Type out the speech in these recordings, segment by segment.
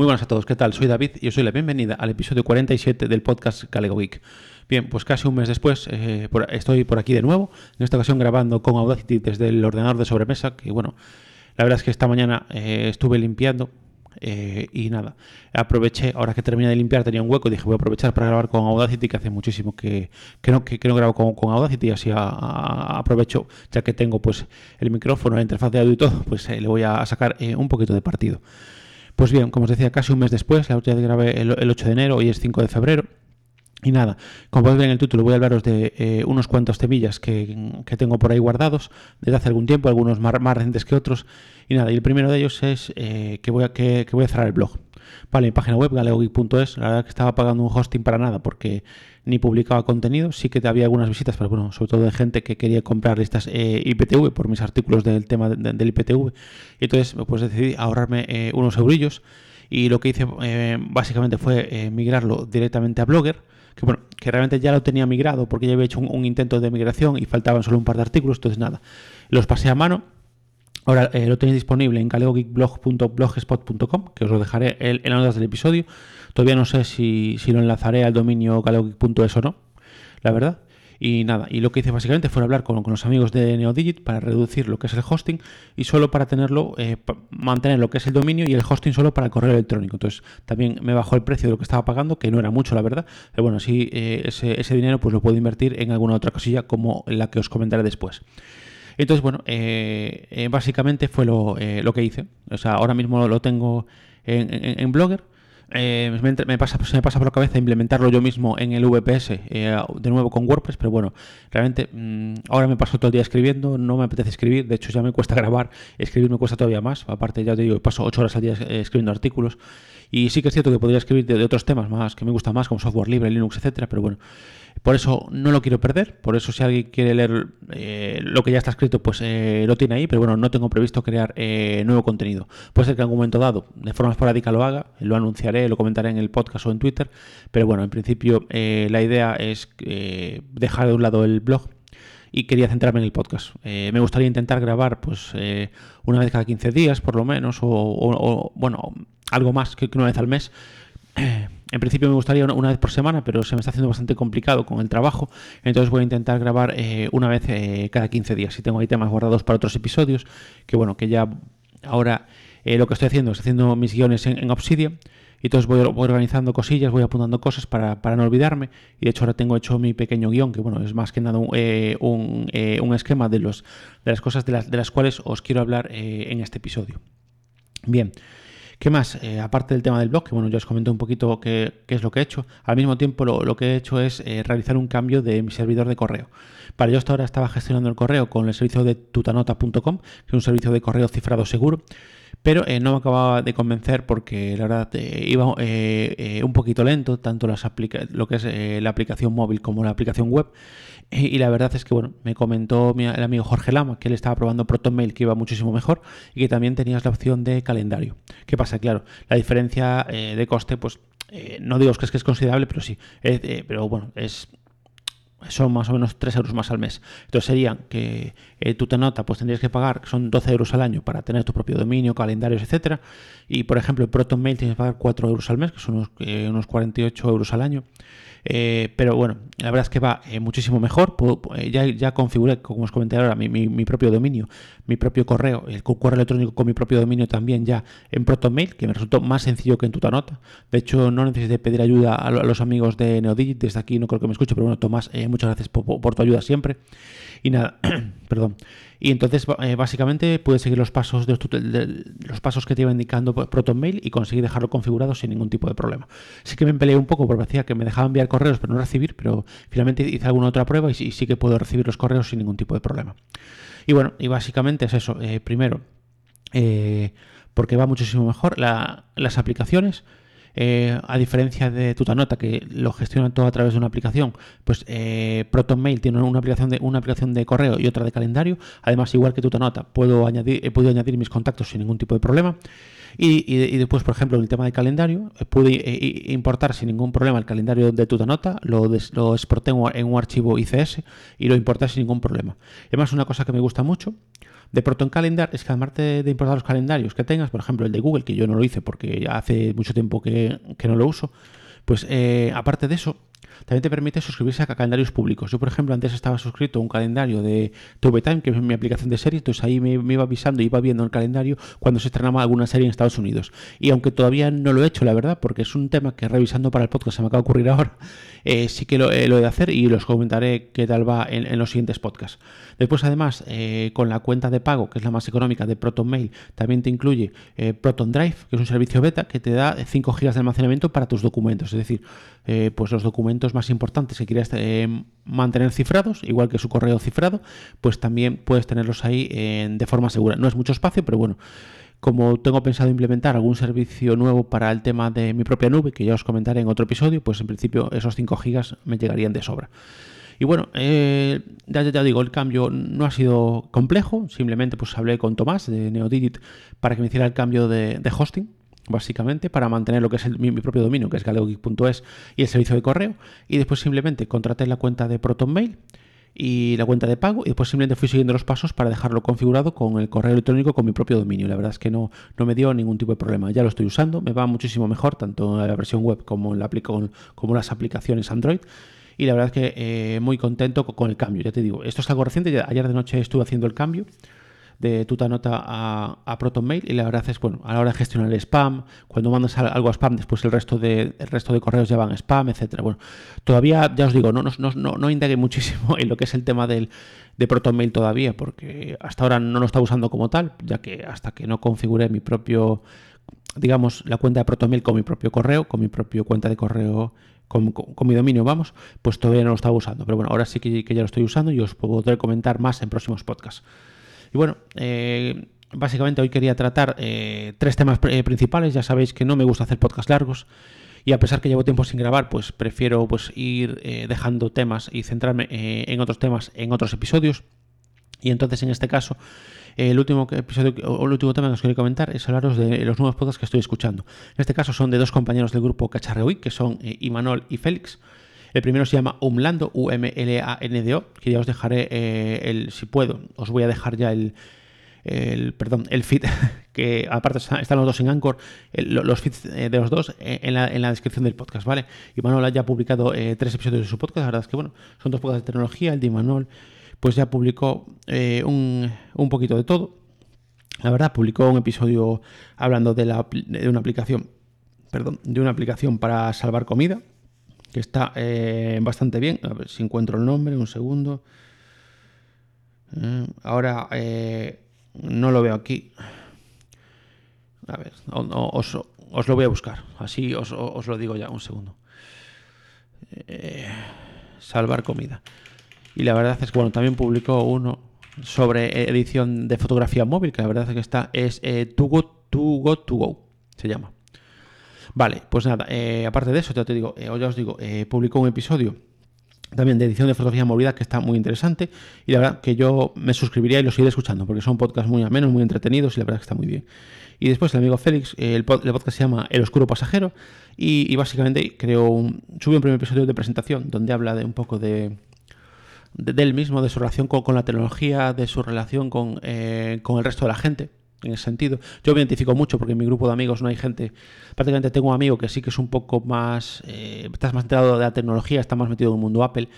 Muy buenas a todos, ¿qué tal? Soy David y os doy la bienvenida al episodio 47 del podcast Galego Geek. Bien, pues casi un mes después eh, estoy por aquí de nuevo, en esta ocasión grabando con Audacity desde el ordenador de sobremesa, que bueno, la verdad es que esta mañana eh, estuve limpiando eh, y nada, aproveché, ahora que terminé de limpiar tenía un hueco dije voy a aprovechar para grabar con Audacity, que hace muchísimo que, no, que, no grabo con, con Audacity, así aprovecho, ya que tengo pues el micrófono, la interfaz de audio y todo, pues le voy a sacar un poquito de partido. Pues bien, como os decía, casi un mes después, la última vez grabé el, 8 de enero, hoy es 5 de febrero. Y nada, como podéis ver en el título, voy a hablaros de eh, unos cuantos temillas que, tengo por ahí guardados desde hace algún tiempo, algunos más, recientes que otros. Y nada, y el primero de ellos es eh, que, voy a, que voy a cerrar el blog. Vale, mi página web, galeogeek.es, la verdad que estaba pagando un hosting para nada porque ni publicaba contenido, sí que había algunas visitas, pero bueno, sobre todo de gente que quería comprar listas eh, IPTV por mis artículos del tema del IPTV. Y entonces pues decidí ahorrarme eh, unos eurillos. Y lo que hice eh, básicamente fue migrarlo directamente a Blogger, que bueno, que realmente ya lo tenía migrado porque ya había hecho un intento de migración y faltaban solo un par de artículos, entonces nada, los pasé a mano Ahora eh, lo tenéis disponible en galeogeekblog.blogspot.com, que os lo dejaré en, las notas del episodio. Todavía no sé si, lo enlazaré al dominio galeogeek.es o no, la verdad. Y nada, y lo que hice básicamente fue hablar con, los amigos de NeoDigit para reducir lo que es el hosting y solo para tenerlo, eh, mantener lo que es el dominio y el hosting solo para el correo electrónico. Entonces también me bajó el precio de lo que estaba pagando, que no era mucho la verdad, pero bueno, así eh, ese, ese dinero pues lo puedo invertir en alguna otra cosilla como la que os comentaré después. Entonces, bueno, eh, eh, básicamente fue eh, lo, que hice. O sea, ahora mismo lo tengo en, Blogger. Me, pasa, se me pasa por la cabeza implementarlo yo mismo en el VPS, de nuevo con WordPress, pero bueno, realmente mm, ahora me paso todo el día escribiendo, no me apetece escribir, de hecho ya me cuesta grabar, escribir me cuesta todavía más, aparte ya te digo, paso 8 horas al día escribiendo artículos, y sí que es cierto que podría escribir de, de otros temas más que me gustan más, como software libre, Linux, etcétera, pero bueno, por eso no lo quiero perder, por eso si alguien quiere leer eh, lo que ya está escrito, pues eh, lo tiene ahí, pero bueno, no tengo previsto crear eh, nuevo contenido. Puede ser que en algún momento dado, de forma esporádica lo haga, lo anunciaré, lo comentaré en el podcast o en Twitter, pero bueno, en principio la idea es dejar de un lado el blog y quería centrarme en el podcast. me gustaría intentar grabar pues una vez cada 15 días por lo menos o, bueno, algo más que una vez al mes en principio me gustaría una, vez por semana, pero se me está haciendo bastante complicado con el trabajo. Entonces voy a intentar grabar eh, una vez eh, cada 15 días. Si tengo ahí temas guardados para otros episodios, que bueno, que ya ahora eh, lo que estoy haciendo es haciendo mis guiones en, Obsidian. Y entonces voy, organizando cosillas, voy apuntando cosas para, no olvidarme. Y de hecho ahora tengo hecho mi pequeño guion, que bueno, es más que nada un, esquema de, los, de las cosas de las, de las cuales os quiero hablar en este episodio. Bien. ¿Qué más? Eh, aparte del tema del blog, que bueno, ya os comenté un poquito qué, es lo que he hecho. Al mismo tiempo, lo, que he hecho es eh, realizar un cambio de mi servidor de correo. Para yo hasta ahora estaba gestionando el correo con el servicio de tutanota.com, que es un servicio de correo cifrado seguro pero eh, no me acababa de convencer porque la verdad iba un poquito lento, tanto las lo que es la aplicación móvil como la aplicación web. Y la verdad es que, bueno, me comentó el amigo Jorge Lama que él estaba probando ProtonMail que iba muchísimo mejor y que también tenías la opción de calendario. ¿Qué pasa? Claro, la diferencia eh, de coste, pues eh, no digo que es que es considerable, pero sí. Eh, pero bueno, es son más o menos 3 euros más al mes. Entonces serían que tú te nota, pues tendrías que pagar, son 12 euros al año para tener tu propio dominio, calendarios, etcétera. Y por ejemplo, el ProtonMail tienes que pagar 4 euros al mes, que son unos, unos 48 euros al año. Eh, pero bueno, la verdad es que va eh, muchísimo mejor. Eh, ya, ya configuré, como os comenté ahora, mi, propio dominio, mi propio correo, el correo electrónico con mi propio dominio también ya en ProtonMail, que me resultó más sencillo que en Tutanota. De hecho, no necesité pedir ayuda a, los amigos de Neodigit. Desde aquí no creo que me escuche, pero bueno, Tomás, muchas gracias por tu ayuda siempre. Y nada, perdón. Y entonces eh, básicamente puedes seguir los pasos de los, pasos que te iba indicando ProtonMail y conseguir dejarlo configurado sin ningún tipo de problema. Sí que me peleé un poco porque decía que me dejaba enviar correos pero no recibir, pero finalmente hice alguna otra prueba y, sí que puedo recibir los correos sin ningún tipo de problema. Y bueno, y básicamente es eso. Eh, primero, eh, porque va muchísimo mejor las aplicaciones. Eh, a diferencia de Tutanota, que lo gestiona todo a través de una aplicación, pues eh, ProtonMail tiene una aplicación, de, una aplicación de correo y otra de calendario. Además, igual que Tutanota, puedo añadir, he podido añadir mis contactos sin ningún tipo de problema. Y, después, por ejemplo, el tema de calendario, eh, pude eh, importar sin ningún problema el calendario de Tutanota, lo, lo exporté en un archivo ICS y lo importé sin ningún problema. Además, una cosa que me gusta mucho de Proton Calendar es que además de, importar los calendarios que tengas, por ejemplo el de Google, que yo no lo hice porque hace mucho tiempo que, no lo uso, pues eh, aparte de eso, también te permite suscribirse a calendarios públicos. Yo, por ejemplo, antes estaba suscrito a un calendario de TVTime, que es mi aplicación de series, entonces ahí me, iba avisando y iba viendo el calendario cuando se estrenaba alguna serie en Estados Unidos. Y aunque todavía no lo he hecho, la verdad, porque es un tema que revisando para el podcast se me acaba de ocurrir ahora, eh, sí que lo, he de hacer y los comentaré qué tal va en, los siguientes podcasts. Después, además, eh, con la cuenta de pago, que es la más económica de Proton Mail, también te incluye eh, Proton Drive, que es un servicio beta que te da 5 GB de almacenamiento para tus documentos. Es decir, pues los documentos más importantes que quieras mantener cifrados, igual que su correo cifrado, pues también puedes tenerlos ahí de forma segura. No es mucho espacio, pero bueno como tengo pensado implementar algún servicio nuevo para el tema de mi propia nube, que ya os comentaré en otro episodio, pues en principio esos 5 gigas me llegarían de sobra. Y bueno, eh, ya, ya, digo, el cambio no ha sido complejo, simplemente pues hablé con Tomás de NeoDigit para que me hiciera el cambio de, hosting, básicamente, para mantener lo que es mi, propio dominio, que es galegogeek.es, y el servicio de correo, y después simplemente contraté la cuenta de ProtonMail, y la cuenta de pago y después simplemente fui siguiendo los pasos para dejarlo configurado con el correo electrónico con mi propio dominio. La verdad es que no, no me dio ningún tipo de problema. Ya lo estoy usando, me va muchísimo mejor tanto en la versión web como en la como las aplicaciones Android. Y la verdad es que eh, muy contento con el cambio, ya te digo. Esto es algo reciente, ayer de noche estuve haciendo el cambio de Tutanota a, a ProtonMail y la verdad es, bueno, a la hora de gestionar el spam, cuando mandas algo a spam, después el resto de, el resto de correos ya van spam, etcétera. Bueno, todavía, ya os digo, no, no, no, no indagué muchísimo en lo que es el tema del, de ProtonMail todavía, porque hasta ahora no lo estaba usando como tal, ya que hasta que no configure mi propio, digamos, la cuenta de ProtonMail con mi propio correo, con mi propio cuenta de correo con, mi dominio, vamos, pues todavía no lo estaba usando. Pero bueno, ahora sí que, que ya lo estoy usando y os podré comentar más en próximos podcasts. Y bueno, eh, básicamente hoy quería tratar eh, tres temas eh, principales. Ya sabéis que no me gusta hacer podcasts largos. Y a pesar que llevo tiempo sin grabar, pues prefiero pues, ir dejando temas y centrarme en otros temas en otros episodios. Y entonces, en este caso, el último episodio o el último tema que os quería comentar es hablaros de los nuevos podcasts que estoy escuchando. En este caso son de dos compañeros del grupo Cacharreoí, que son Imanol y Félix. El primero se llama Umlando, U-M-L-A-N-D-O, que ya os dejaré, eh, el, si puedo, os voy a dejar ya el, perdón, el feed, que aparte están los dos en Anchor, los feeds eh, de los dos eh, en la, en la, descripción del podcast, ¿vale? Y Manuel ya ha publicado tres episodios de su podcast, la verdad es que, bueno, son dos podcasts de tecnología, el de Manuel pues ya publicó un, un, poquito de todo. La verdad, publicó un episodio hablando de, la, de una aplicación, perdón, de una aplicación para salvar comida, que está eh, bastante bien. A ver si encuentro el nombre, un segundo. Eh, ahora eh, no lo veo aquí. A ver, os, lo voy a buscar. Así os, lo digo ya, un segundo. salvar comida. Y la verdad es que bueno, también publicó uno sobre edición de fotografía móvil, que la verdad es que está, es To To Go To Go, se llama. Vale, pues nada, eh, aparte de eso, ya te digo, eh, ya os digo, eh, publicó un episodio también de edición de fotografía movida que está muy interesante y la verdad que yo me suscribiría y lo seguiré escuchando porque son podcasts muy amenos, muy entretenidos y la verdad que está muy bien. Y después el amigo Félix, el, podcast se llama El Oscuro Pasajero y, básicamente creo un, sube un primer episodio de presentación donde habla de un poco de, de, él mismo, de su relación con, la tecnología, de su relación con, con el resto de la gente en ese sentido. Yo me identifico mucho porque en mi grupo de amigos no hay gente, prácticamente tengo un amigo que sí que es un poco más, eh, estás más enterado de la tecnología, está más metido en el mundo Apple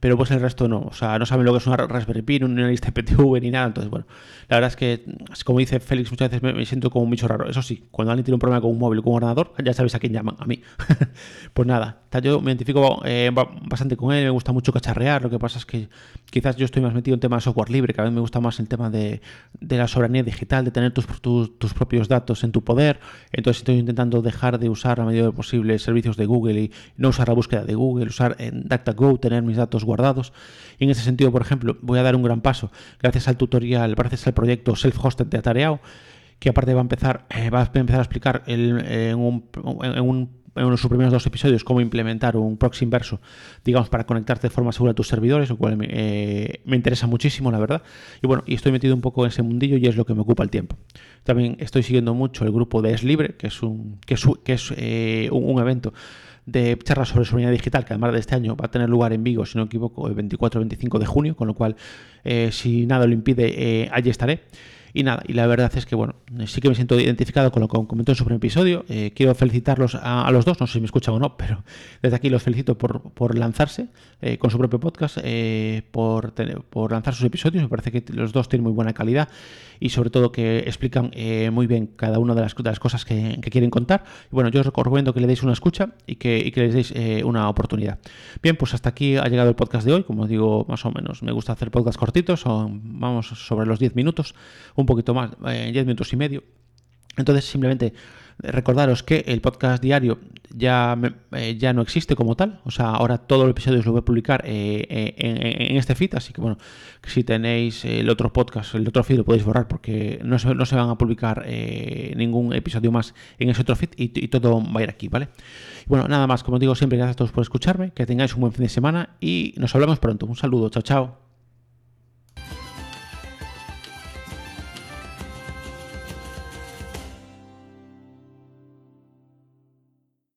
pero pues el resto no. O sea, no saben lo que es una Raspberry Pi, ni una lista PTV ni nada. Entonces, bueno, la verdad es que, como dice Félix, muchas veces me, siento como un bicho raro. Eso sí, cuando alguien tiene un problema con un móvil o con un ordenador, ya sabéis a quién llaman, a mí. pues nada, yo me identifico eh, bastante con él, me gusta mucho cacharrear. Lo que pasa es que quizás yo estoy más metido en temas de software libre, cada vez me gusta más el tema de, la soberanía digital, de tener tus, tus, propios datos en tu poder. Entonces estoy intentando dejar de usar a medida posible servicios de Google y no usar la búsqueda de Google, usar en DuckDuckGo, tener mis datos guardados. Y en ese sentido, por ejemplo, voy a dar un gran paso gracias al tutorial, gracias al proyecto Self-Hosted de Atareao, que aparte va a empezar, eh, va a empezar a explicar en, un, sus primeros dos episodios cómo implementar un proxy inverso, digamos, para conectarte de forma segura a tus servidores, lo cual me, eh, me interesa muchísimo, la verdad. Y bueno, y estoy metido un poco en ese mundillo y es lo que me ocupa el tiempo. También estoy siguiendo mucho el grupo de Es Libre, que es un, que es, eh, un, evento de charlas sobre seguridad digital, que además de este año va a tener lugar en Vigo, si no me equivoco, el 24 25 de junio, con lo cual, eh, si nada lo impide, eh, allí estaré. Y nada, y la verdad es que, bueno, sí que me siento identificado con lo que comentó en su primer episodio. Eh, quiero felicitarlos a, los dos, no sé si me escuchan o no, pero desde aquí los felicito por, por lanzarse eh, con su propio podcast, eh, por, tener, por lanzar sus episodios. Me parece que los dos tienen muy buena calidad y sobre todo que explican eh, muy bien cada una de las, de las cosas que, quieren contar. Y bueno, yo os recomiendo que le deis una escucha y que, y que les deis una oportunidad. Bien, pues hasta aquí ha llegado el podcast de hoy. Como digo, más o menos, me gusta hacer podcasts cortitos, son, vamos sobre los 10 minutos, poquito más, eh, 10 minutos y medio. Entonces, simplemente recordaros que el podcast diario ya, eh, ya no existe como tal. O sea, ahora todo el episodio lo voy a publicar eh, eh, en, en, este feed. Así que, bueno, si tenéis el otro podcast, el otro feed lo podéis borrar porque no se, no se van a publicar eh, ningún episodio más en ese otro feed y, y, todo va a ir aquí, ¿vale? Bueno, nada más. Como digo siempre, gracias a todos por escucharme. Que tengáis un buen fin de semana y nos hablamos pronto. Un saludo. Chao, chao.